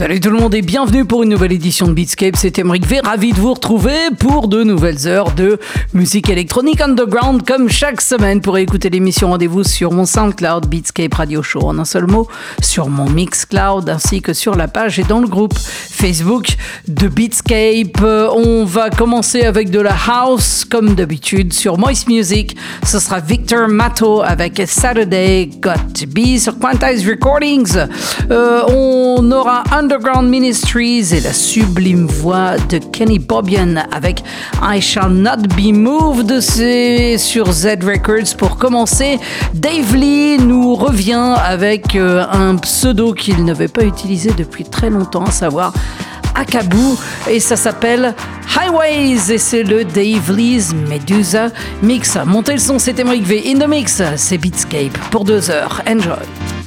Salut tout le monde et bienvenue pour une nouvelle édition de Beatscape. C'est Emric V, ravi de vous retrouver pour de nouvelles heures de musique électronique underground comme chaque semaine. Pour écouter l'émission, rendez-vous sur mon SoundCloud Beatscape Radio Show en un seul mot, sur mon Mixcloud ainsi que sur la page et dans le groupe Facebook de Beatscape. On va commencer avec de la house comme d'habitude sur Moist Music. Ce sera Victor Matto avec Saturday Got to Be sur Quantize Recordings. Euh, on aura un Underground Ministries et la sublime voix de Kenny Bobian avec I Shall Not Be Moved sur Z Records. Pour commencer, Dave Lee nous revient avec euh, un pseudo qu'il n'avait pas utilisé depuis très longtemps, à savoir Akabu et ça s'appelle Highways et c'est le Dave Lee's Medusa Mix. Montez le son, c'était Mike V. In the Mix, c'est Beatscape pour deux heures. Enjoy!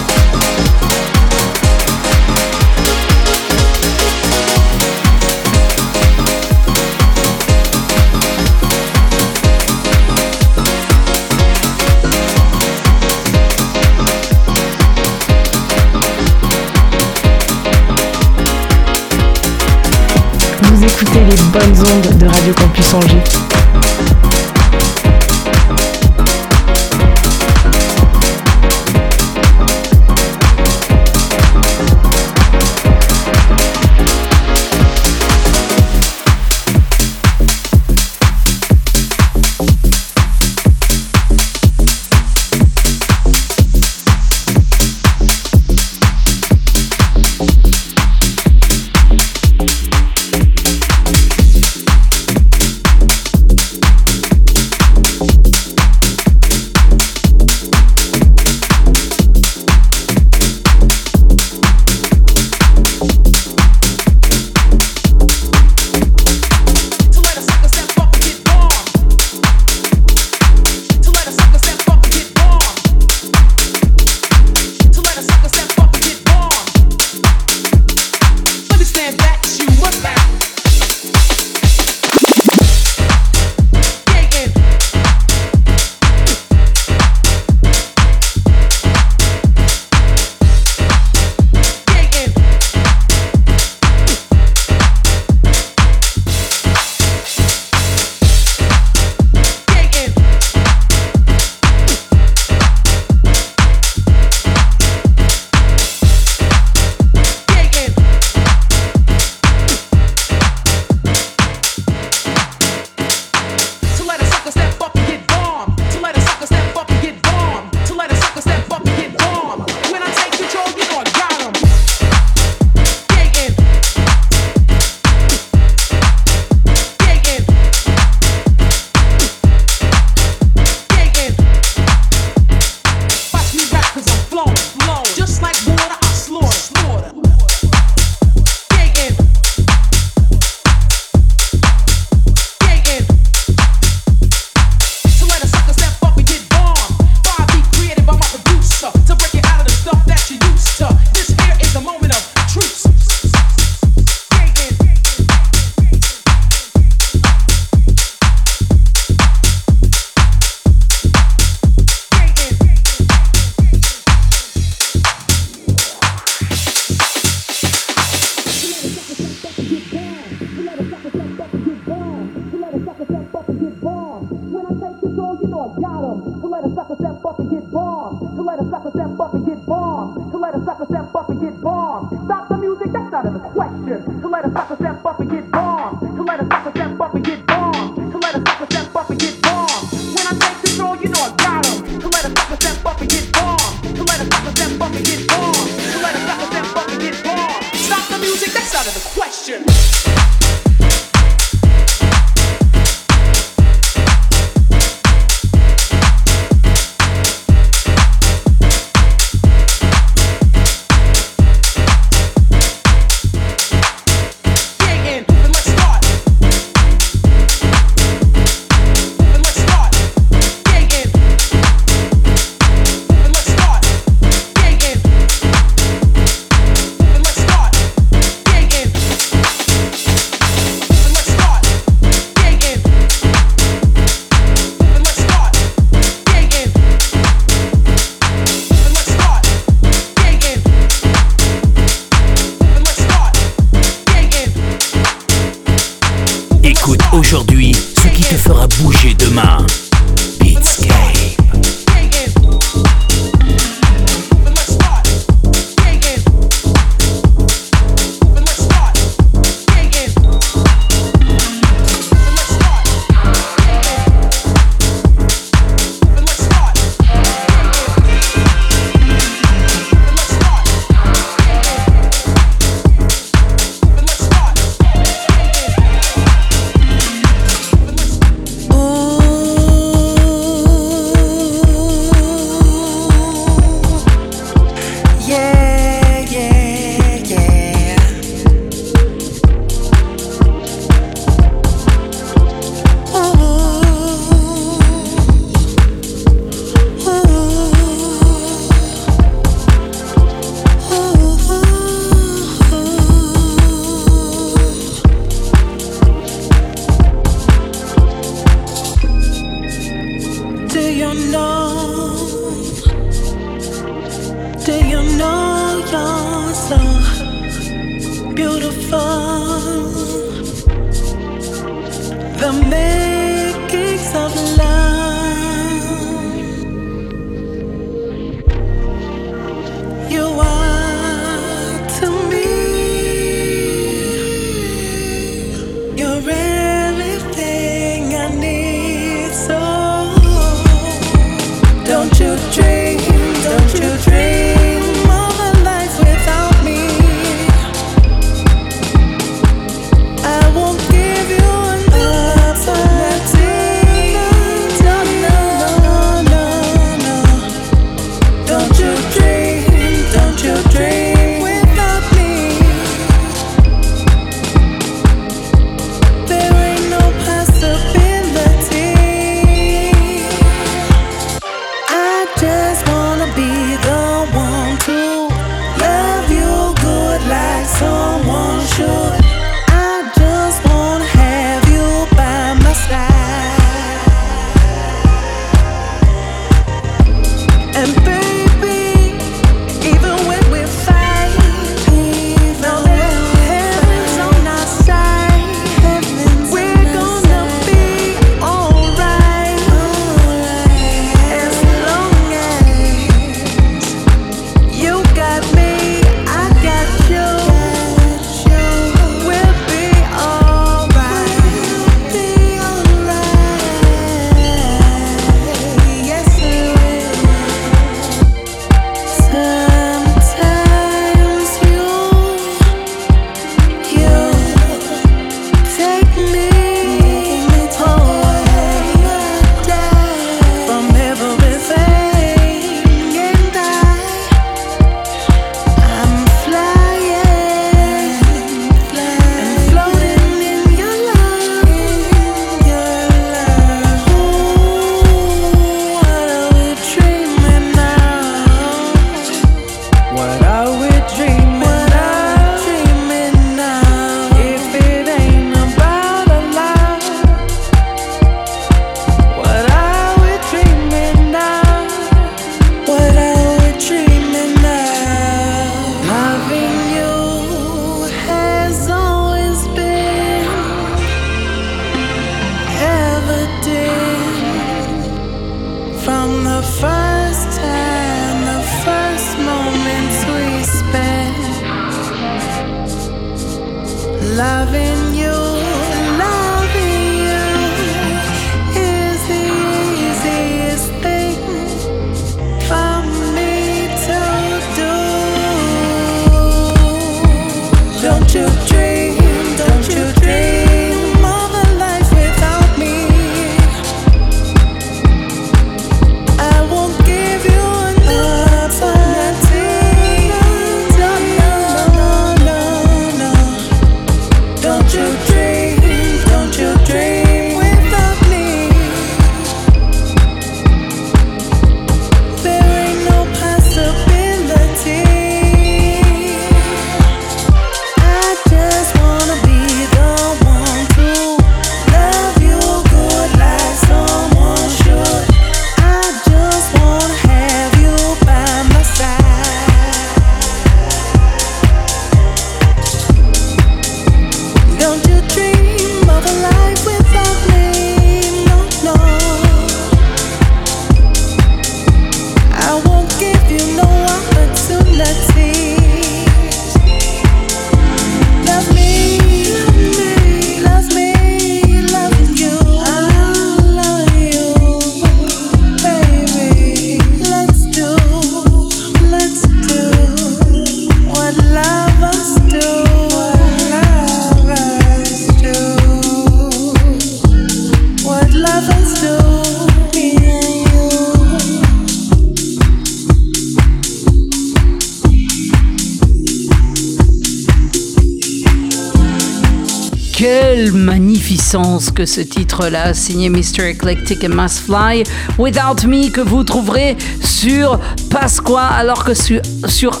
Que ce titre-là, signé Mr. Eclectic et Mass Fly, Without Me, que vous trouverez sur Pasqua, alors que sur, sur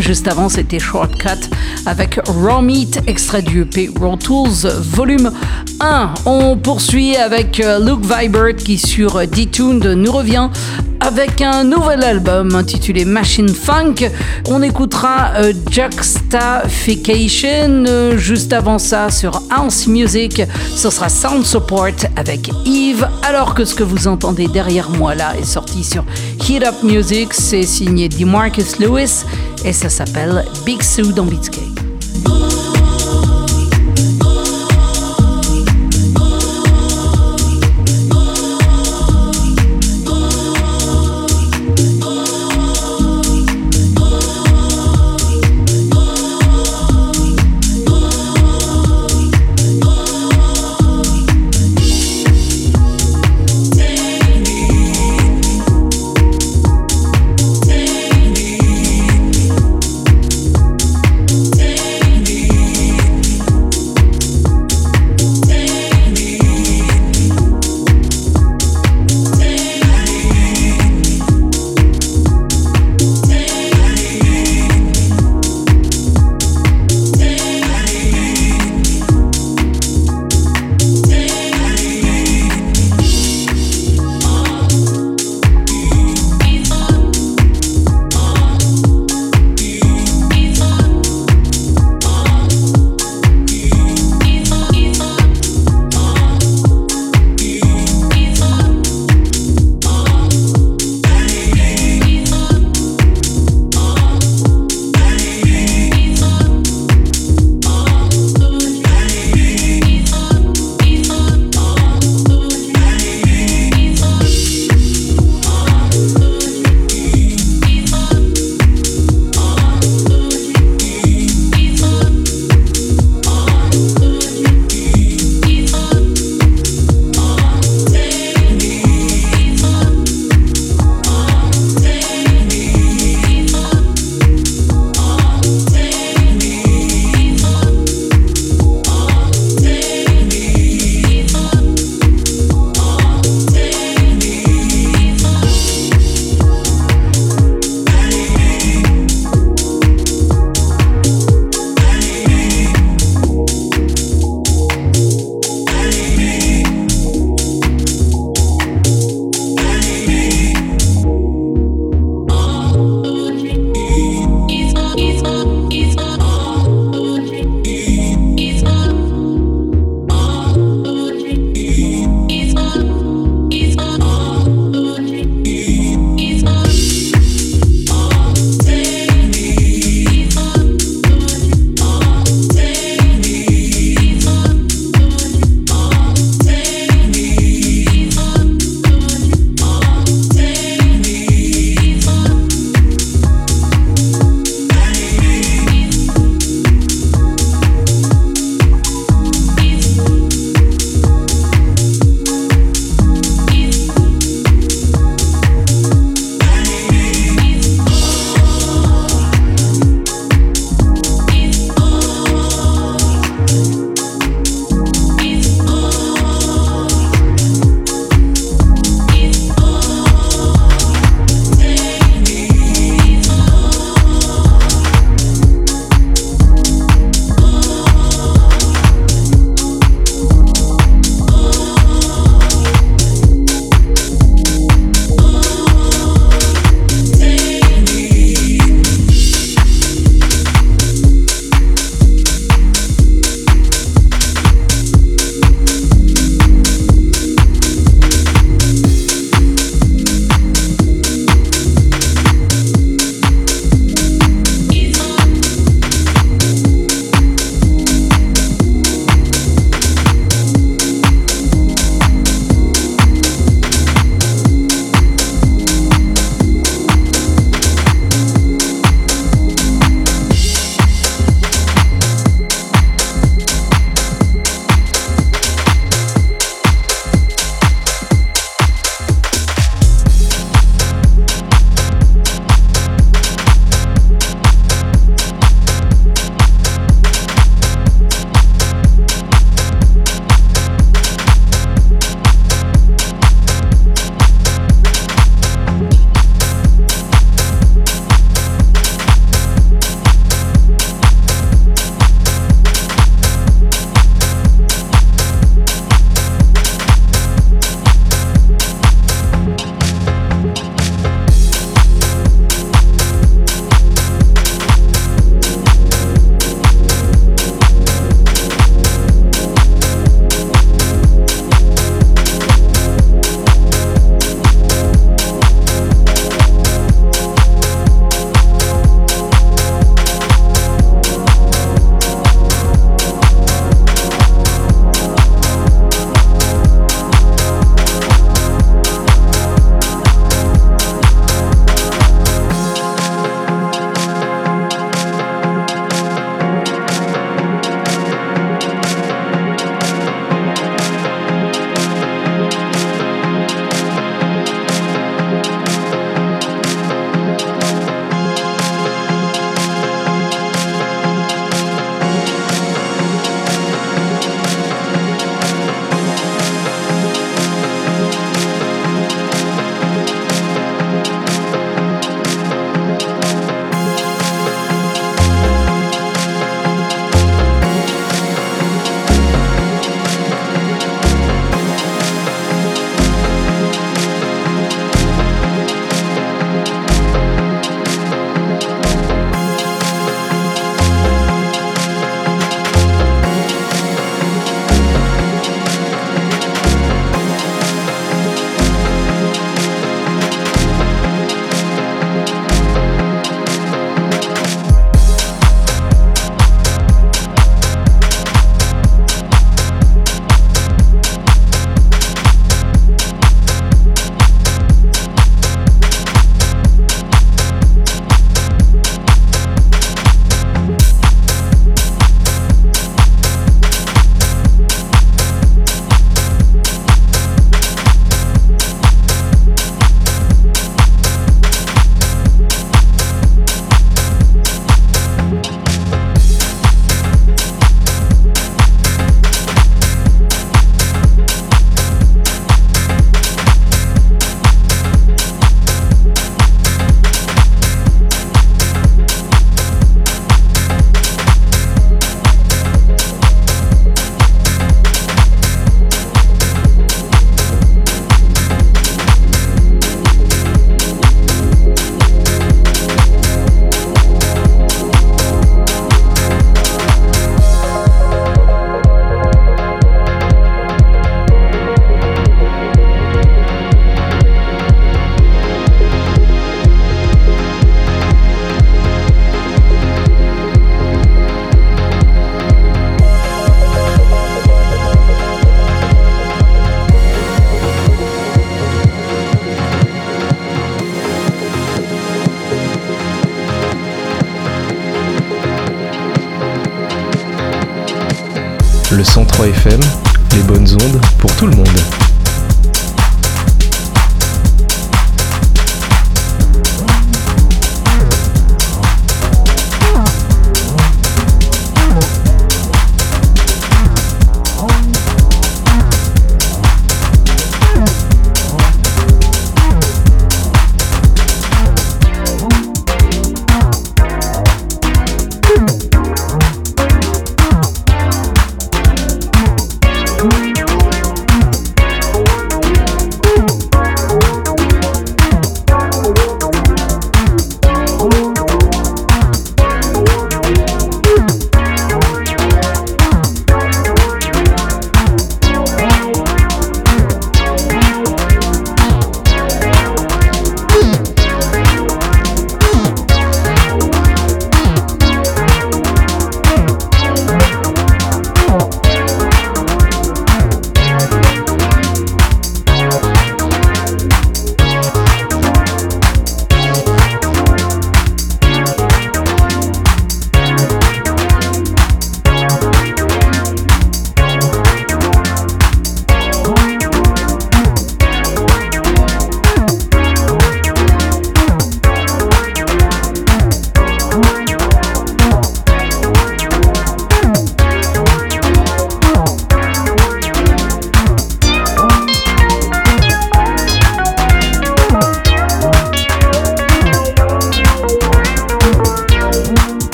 juste avant, c'était Shortcut avec Raw Meat, extrait du EP Raw Tools, volume 1. On poursuit avec euh, Luke Vibert qui, sur D-Tuned, nous revient avec un nouvel album intitulé Machine Funk. On écoutera euh, Juxtafication. Euh, juste avant ça, sur House Music, ce sera Sound Support avec Eve. Alors que ce que vous entendez derrière moi là est sorti sur Heat Up Music. C'est signé DeMarcus Lewis et ça s'appelle Big Sue dans Beatscape.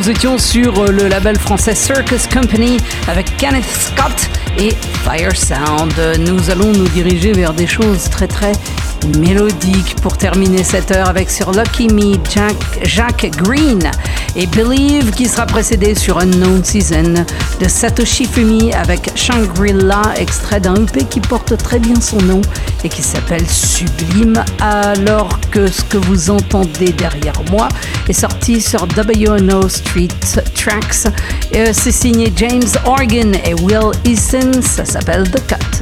Nous étions sur le label français Circus Company avec Kenneth Scott et Fire Sound. Nous allons nous diriger vers des choses très très mélodiques pour terminer cette heure avec sur Lucky Me Jack, Jack Green et Believe qui sera précédé sur Unknown Season de Satoshi Fumi avec Shangri-La, extrait d'un EP qui porte très bien son nom et qui s'appelle Sublime, alors que ce que vous entendez derrière moi est sorti sur WNO Street Tracks. Euh, c'est signé James Organ et Will Easton, ça s'appelle The Cut.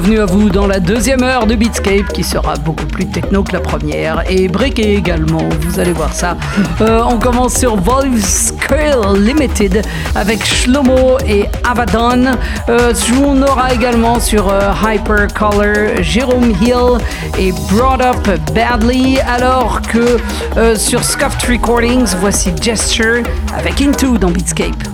Bienvenue à vous dans la deuxième heure de Beatscape qui sera beaucoup plus techno que la première et breaké également, vous allez voir ça. Euh, on commence sur Volve Scale Limited avec Shlomo et Avadon. Euh, on aura également sur euh, Hypercolor Jérôme Hill et Brought Up Badly alors que euh, sur Scuffed Recordings, voici Gesture avec Into dans Beatscape.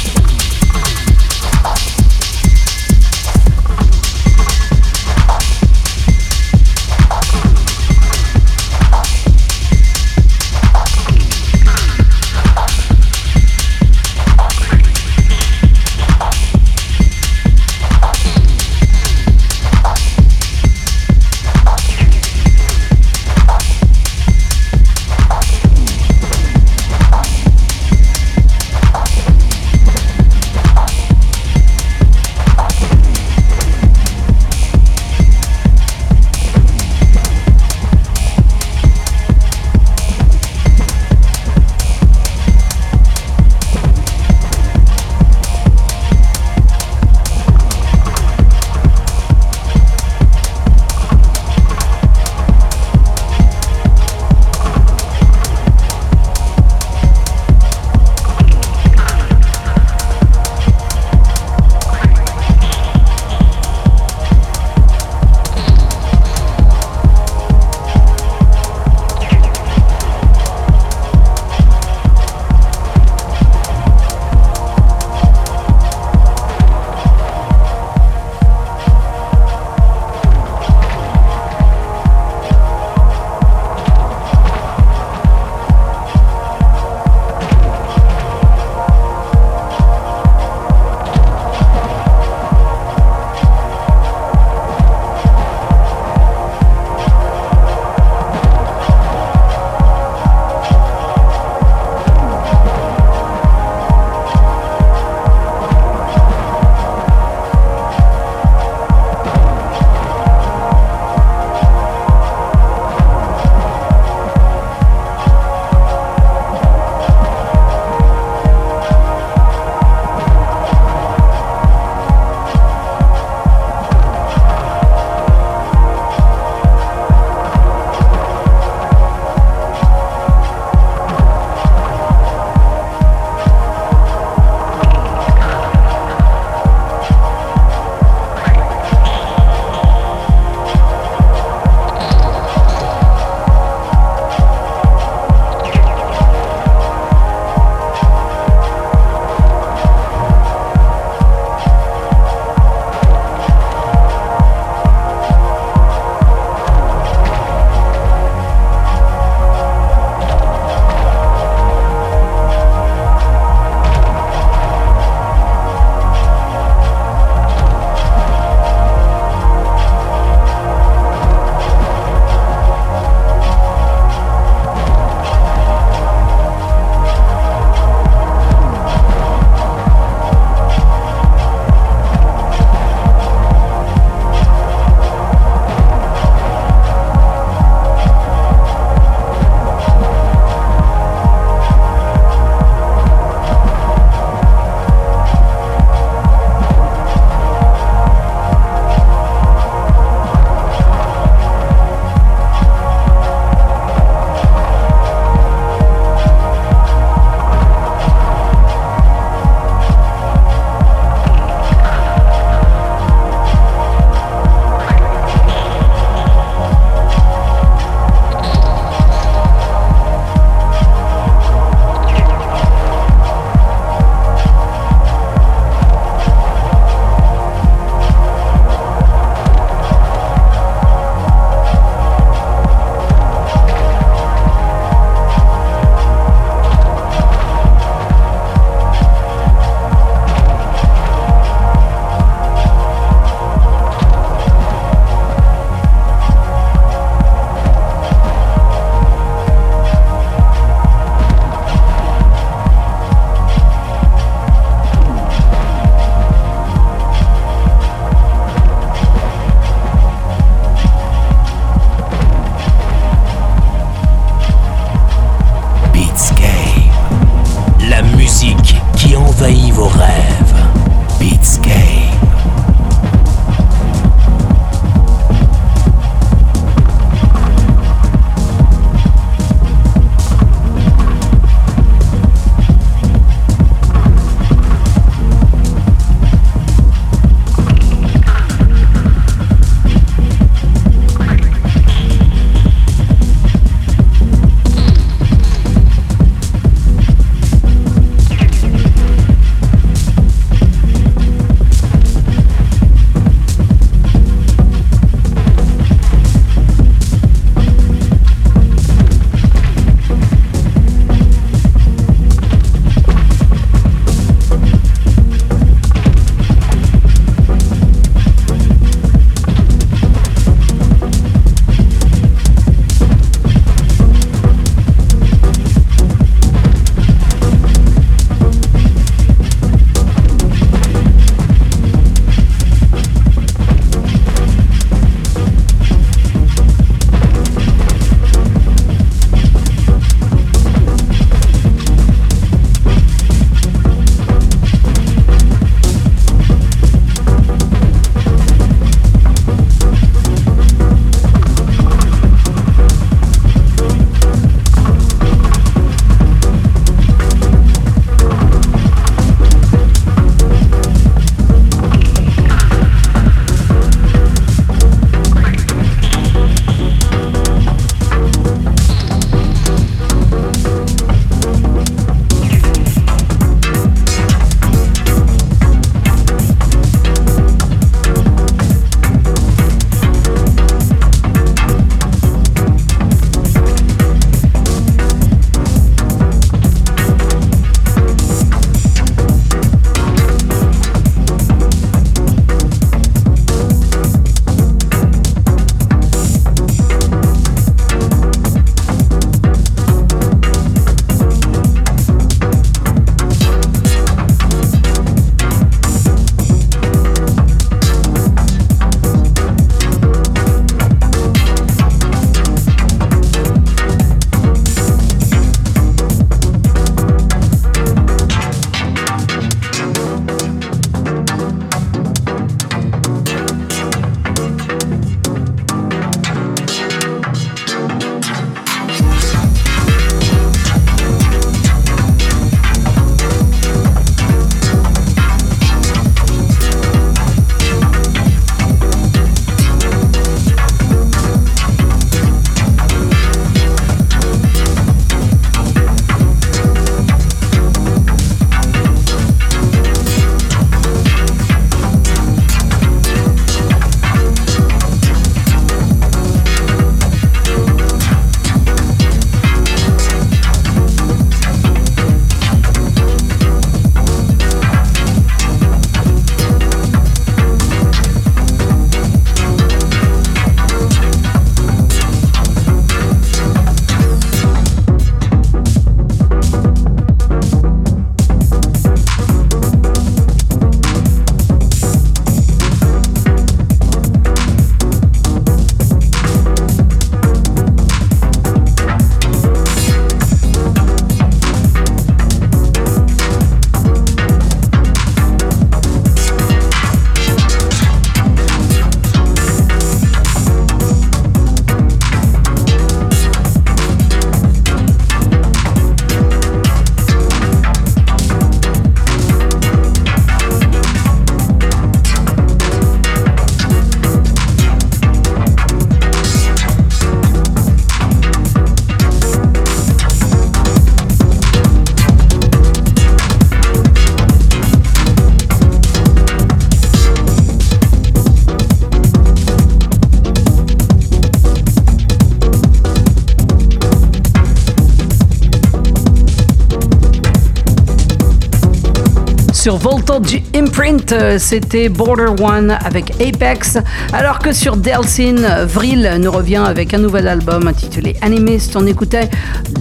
Sur Voltage Imprint, euh, c'était Border One avec Apex, alors que sur Delsin, Vril nous revient avec un nouvel album intitulé Animist. On écoutait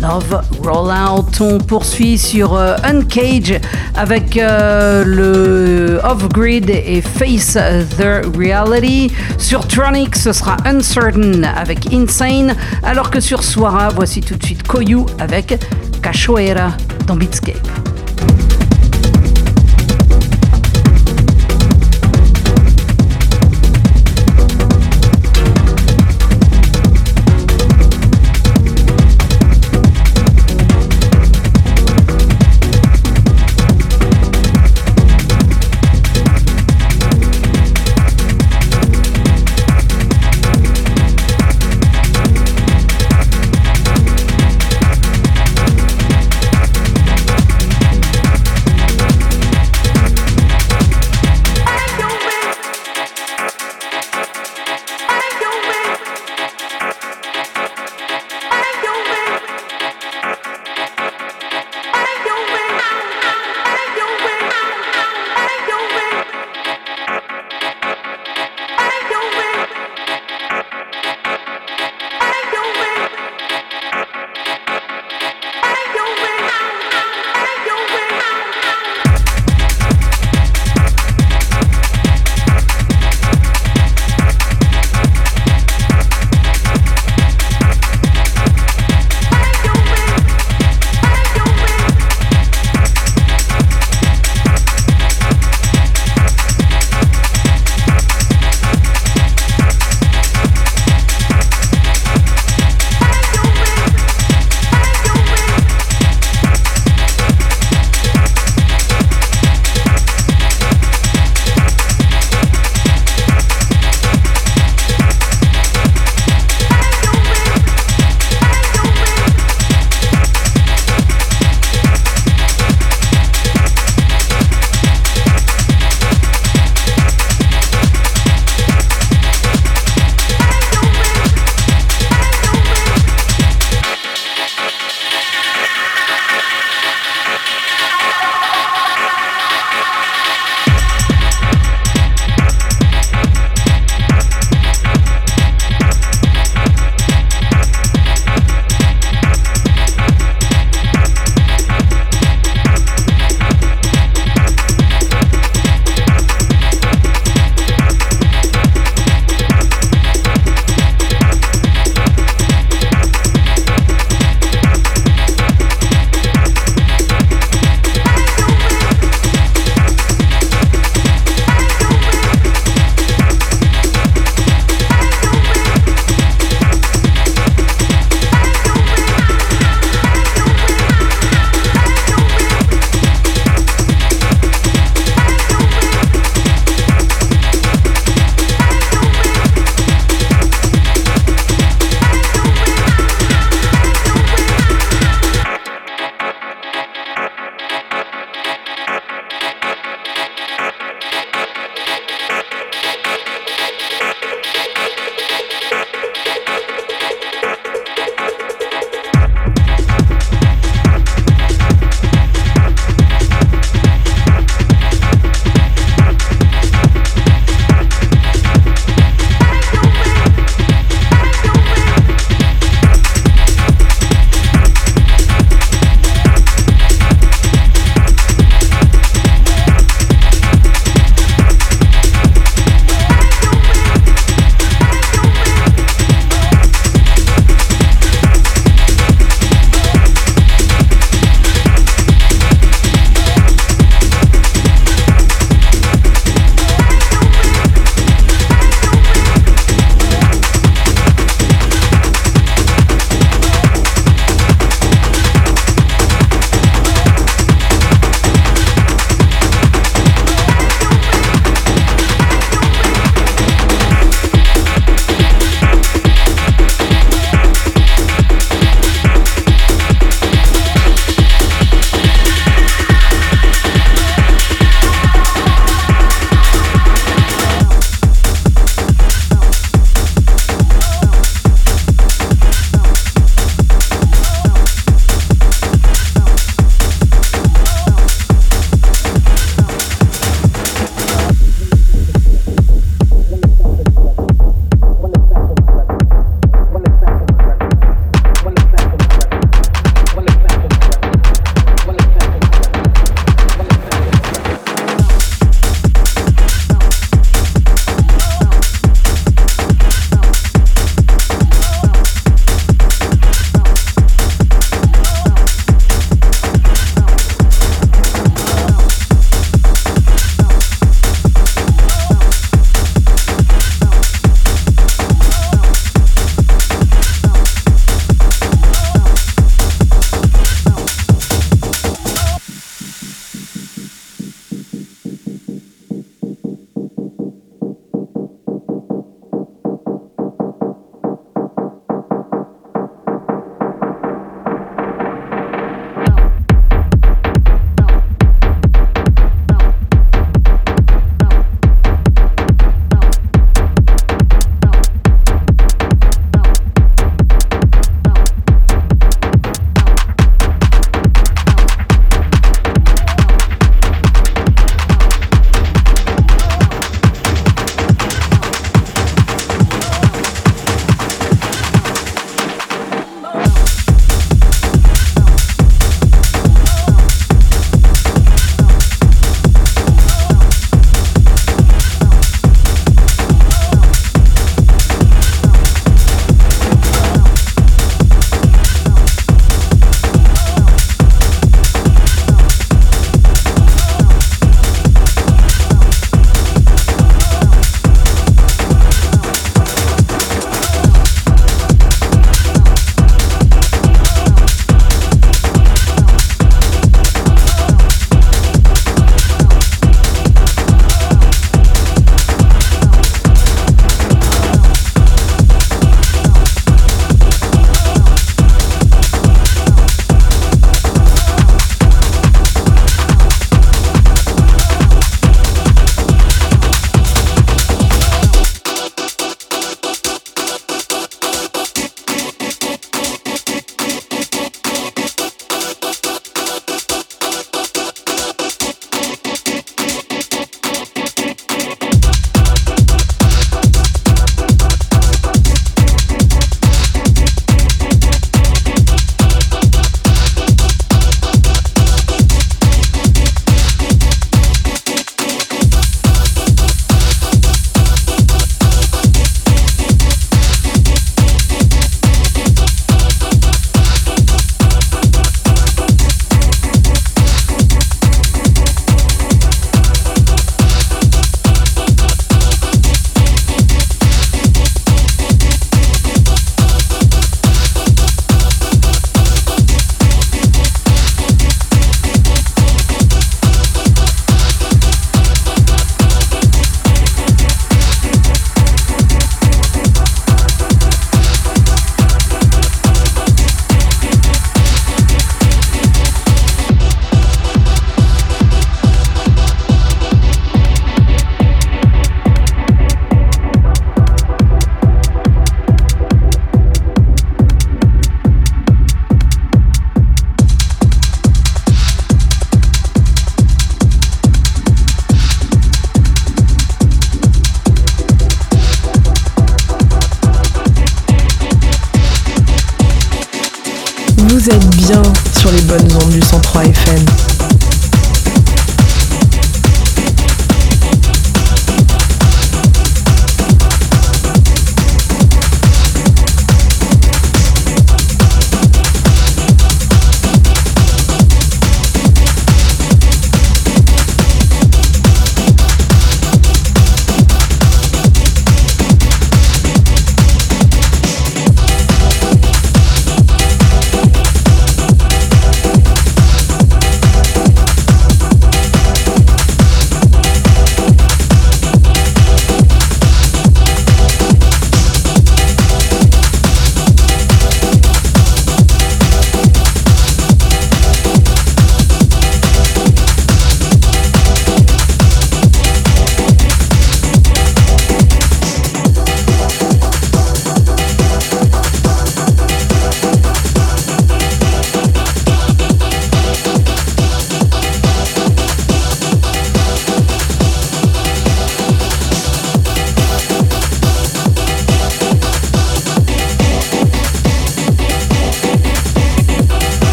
Love Rollout. On poursuit sur euh, Uncage avec euh, le Off-Grid et Face the Reality. Sur Tronic, ce sera Uncertain avec Insane, alors que sur Soara, voici tout de suite Koyu avec Cachoeira dans Beatscape.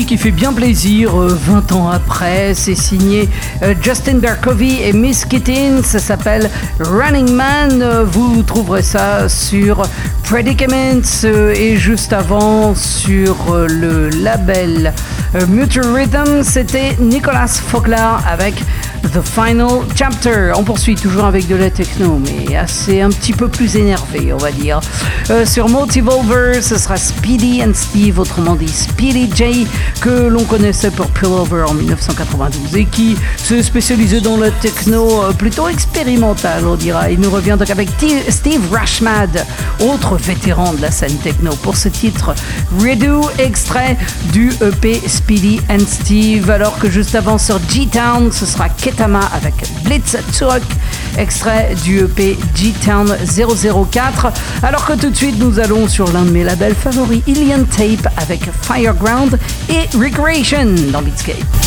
Qui fait bien plaisir 20 ans après. C'est signé Justin Berkovey et Miss Kittin. Ça s'appelle Running Man. Vous trouverez ça sur Predicaments et juste avant sur le label Mutual Rhythm. C'était Nicolas Fogler avec The Final Chapter. On poursuit toujours avec de la techno, mais assez un petit peu plus énervé, on va dire. Euh, sur Multivolver, ce sera Speedy and Steve, autrement dit Speedy J, que l'on connaissait pour Pullover en 1992 et qui se spécialisait dans la techno euh, plutôt expérimentale, on dira. Il nous revient donc avec Steve Rashmad, autre vétéran de la scène techno, pour ce titre Redo, extrait du EP Speedy and Steve, alors que juste avant sur G-Town, ce sera Ketama avec Blitz Truck, extrait du EP G-Town 004. Alors que tout de suite, nous allons sur l'un de mes labels favoris, Ilian Tape, avec Fireground et Recreation dans Beatscape.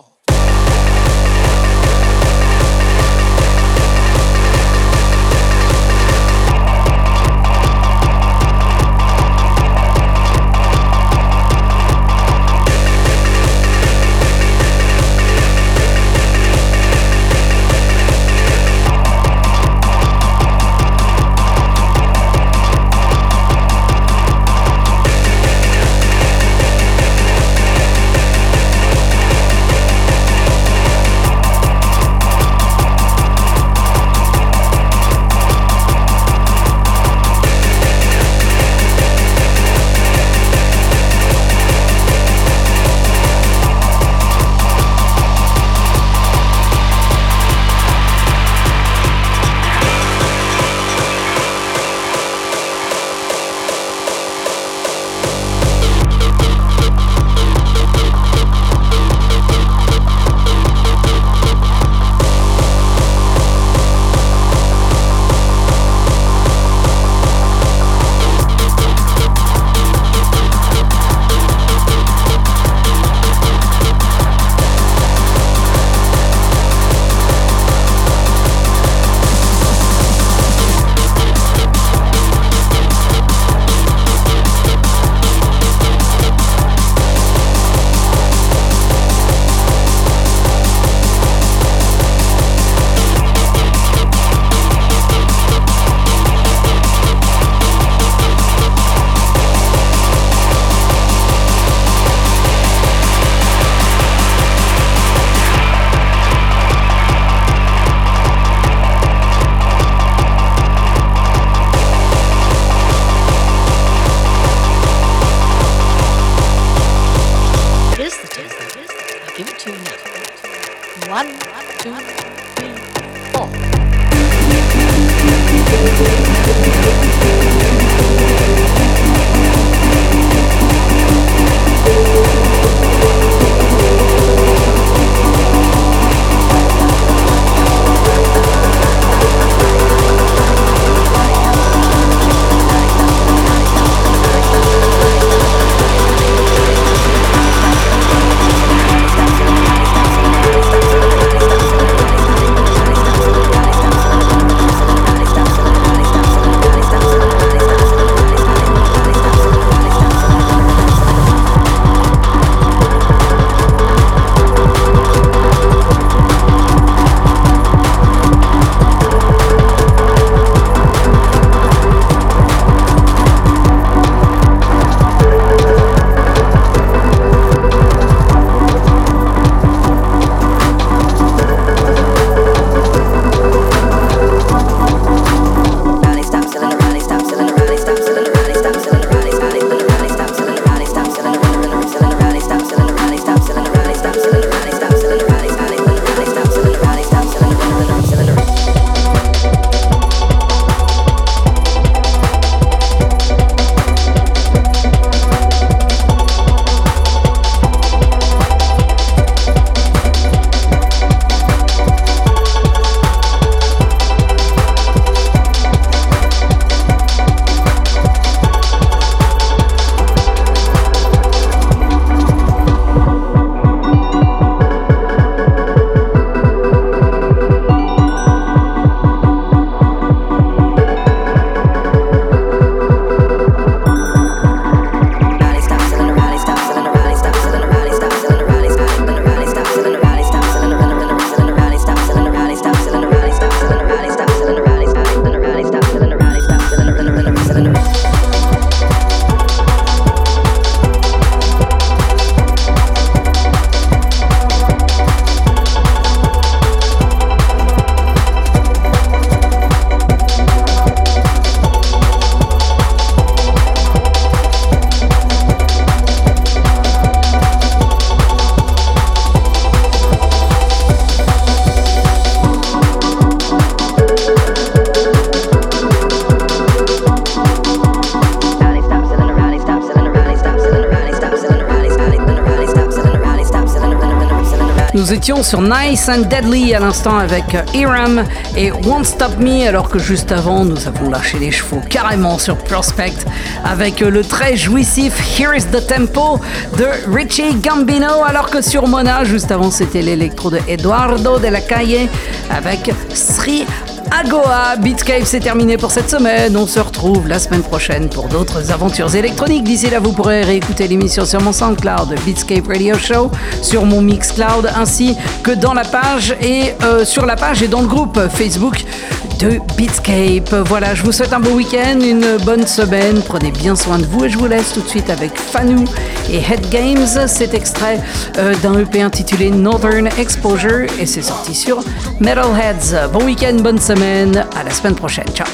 all. Sur Nice and Deadly à l'instant avec Iram et Won't Stop Me, alors que juste avant, nous avons lâché les chevaux carrément sur Prospect avec le très jouissif Here is the Tempo de Richie Gambino, alors que sur Mona, juste avant, c'était l'électro de Eduardo de la Calle avec Sri Agoa. Beatscape, c'est terminé pour cette semaine. On se retrouve la semaine prochaine pour d'autres aventures électroniques. D'ici là, vous pourrez réécouter l'émission sur mon SoundCloud, Beatscape Radio Show, sur mon Mixcloud, ainsi que dans la page et euh, sur la page et dans le groupe Facebook de Beatscape. Voilà, je vous souhaite un beau week-end, une bonne semaine. Prenez bien soin de vous et je vous laisse tout de suite avec Fanou et Head Games. C'est extrait euh, d'un EP intitulé Northern Exposure et c'est sorti sur Metalheads. Bon week-end, bonne semaine. À la semaine prochaine. Ciao.